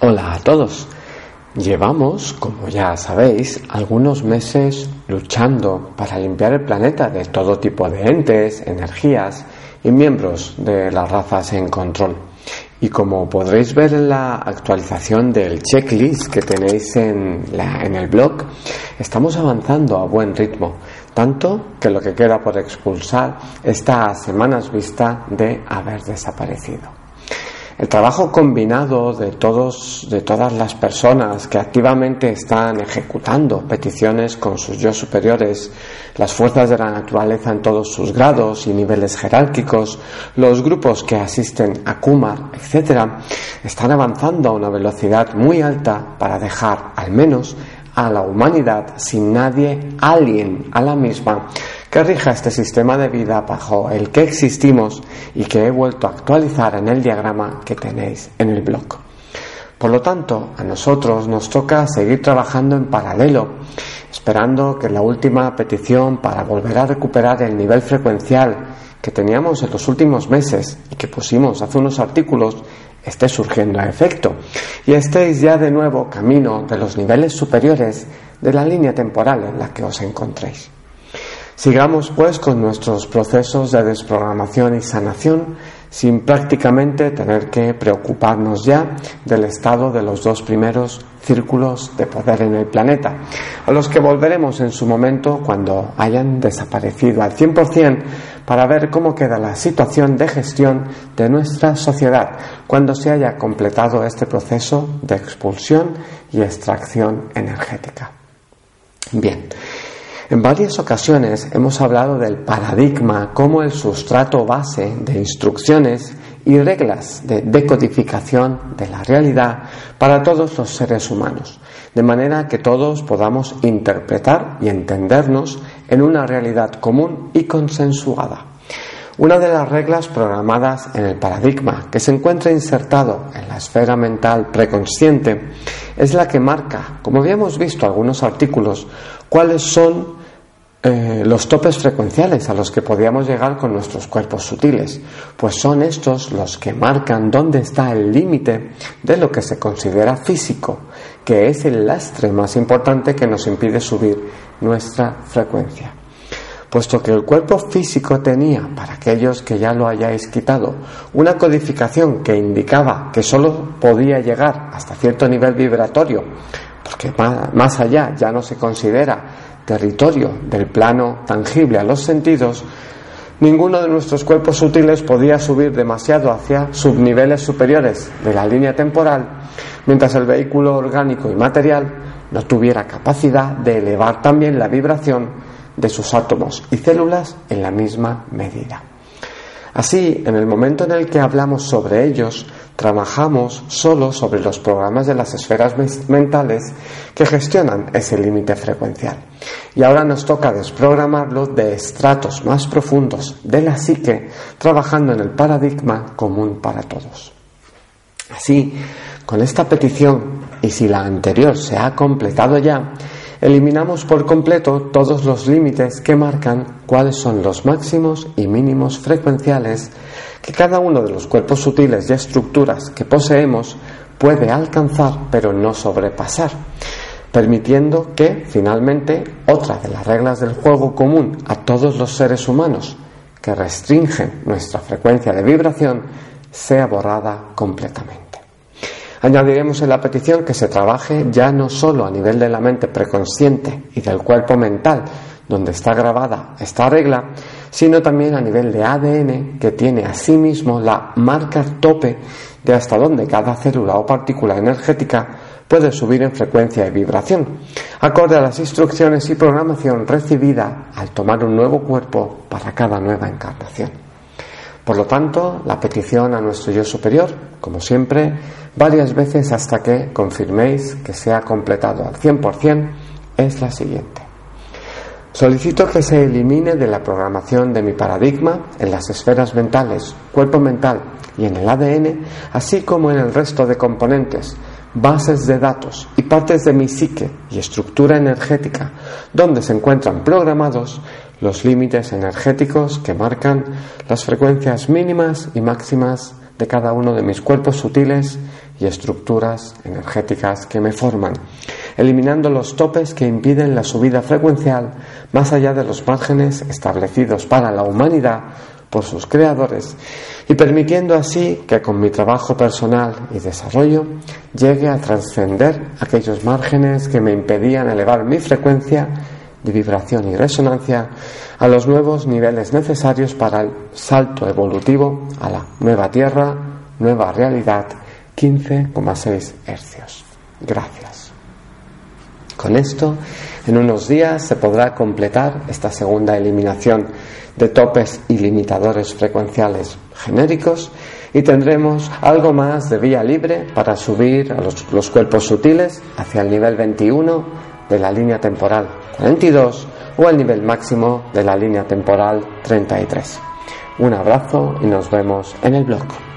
Hola a todos. Llevamos, como ya sabéis, algunos meses luchando para limpiar el planeta de todo tipo de entes, energías y miembros de las razas en control. Y como podréis ver en la actualización del checklist que tenéis en, el blog, estamos avanzando a buen ritmo, tanto que lo que queda por expulsar está a semanas vista de haber desaparecido. El trabajo combinado de todos, de todas las personas que activamente están ejecutando peticiones con sus yo superiores, las fuerzas de la naturaleza en todos sus grados y niveles jerárquicos, los grupos que asisten a Kumar, etc., están avanzando a una velocidad muy alta para dejar, al menos, a la humanidad sin nadie, alguien a la misma, que rija este sistema de vida bajo el que existimos y que he vuelto a actualizar en el diagrama que tenéis en el blog. Por lo tanto, a nosotros nos toca seguir trabajando en paralelo, esperando que la última petición para volver a recuperar el nivel frecuencial que teníamos en los últimos meses y que pusimos hace unos artículos esté surgiendo a efecto y estéis ya de nuevo camino de los niveles superiores de la línea temporal en la que os encontréis. Sigamos pues con nuestros procesos de desprogramación y sanación sin prácticamente tener que preocuparnos ya del estado de los dos primeros círculos de poder en el planeta, a los que volveremos en su momento cuando hayan desaparecido al 100% para ver cómo queda la situación de gestión de nuestra sociedad cuando se haya completado este proceso de expulsión y extracción energética. Bien, en varias ocasiones hemos hablado del paradigma como el sustrato base de instrucciones y reglas de decodificación de la realidad para todos los seres humanos, de manera que todos podamos interpretar y entendernos en una realidad común y consensuada. Una de las reglas programadas en el paradigma que se encuentra insertado en la esfera mental preconsciente es la que marca, como habíamos visto algunos artículos, cuáles son eh, los topes frecuenciales a los que podíamos llegar con nuestros cuerpos sutiles, pues son estos los que marcan dónde está el límite de lo que se considera físico, que es el lastre más importante que nos impide subir nuestra frecuencia. Puesto que el cuerpo físico tenía, para aquellos que ya lo hayáis quitado, una codificación que indicaba que sólo podía llegar hasta cierto nivel vibratorio, porque más allá ya no se considera territorio del plano tangible a los sentidos, ninguno de nuestros cuerpos sutiles podía subir demasiado hacia subniveles superiores de la línea temporal, mientras el vehículo orgánico y material no tuviera capacidad de elevar también la vibración de sus átomos y células en la misma medida. Así, en el momento en el que hablamos sobre ellos, trabajamos solo sobre los programas de las esferas mentales que gestionan ese límite frecuencial. Y ahora nos toca desprogramarlo de estratos más profundos de la psique, trabajando en el paradigma común para todos. Así, con esta petición, y si la anterior se ha completado ya, eliminamos por completo todos los límites que marcan cuáles son los máximos y mínimos frecuenciales que cada uno de los cuerpos sutiles y estructuras que poseemos puede alcanzar pero no sobrepasar, permitiendo que finalmente otra de las reglas del juego común a todos los seres humanos que restringen nuestra frecuencia de vibración sea borrada completamente. Añadiremos en la petición que se trabaje ya no solo a nivel de la mente preconsciente y del cuerpo mental, donde está grabada esta regla, sino también a nivel de ADN que tiene asimismo la marca tope de hasta donde cada célula o partícula energética puede subir en frecuencia y vibración, acorde a las instrucciones y programación recibida al tomar un nuevo cuerpo para cada nueva encarnación. Por lo tanto, la petición a nuestro yo superior, como siempre, varias veces hasta que confirméis que se ha completado al 100%, es la siguiente. Solicito que se elimine de la programación de mi paradigma en las esferas mentales, cuerpo mental y en el ADN, así como en el resto de componentes, bases de datos y partes de mi psique y estructura energética, donde se encuentran programados los límites energéticos que marcan las frecuencias mínimas y máximas de cada uno de mis cuerpos sutiles y estructuras energéticas que me forman, eliminando los topes que impiden la subida frecuencial más allá de los márgenes establecidos para la humanidad por sus creadores y permitiendo así que con mi trabajo personal y desarrollo llegue a trascender aquellos márgenes que me impedían elevar mi frecuencia de vibración y resonancia a los nuevos niveles necesarios para el salto evolutivo a la nueva Tierra, nueva realidad, 15,6 hercios. Gracias. Con esto, en unos días se podrá completar esta segunda eliminación de topes y limitadores frecuenciales genéricos y tendremos algo más de vía libre para subir a los, los cuerpos sutiles hacia el nivel 21 de la línea temporal 42 o el nivel máximo de la línea temporal 33. Un abrazo y nos vemos en el blog.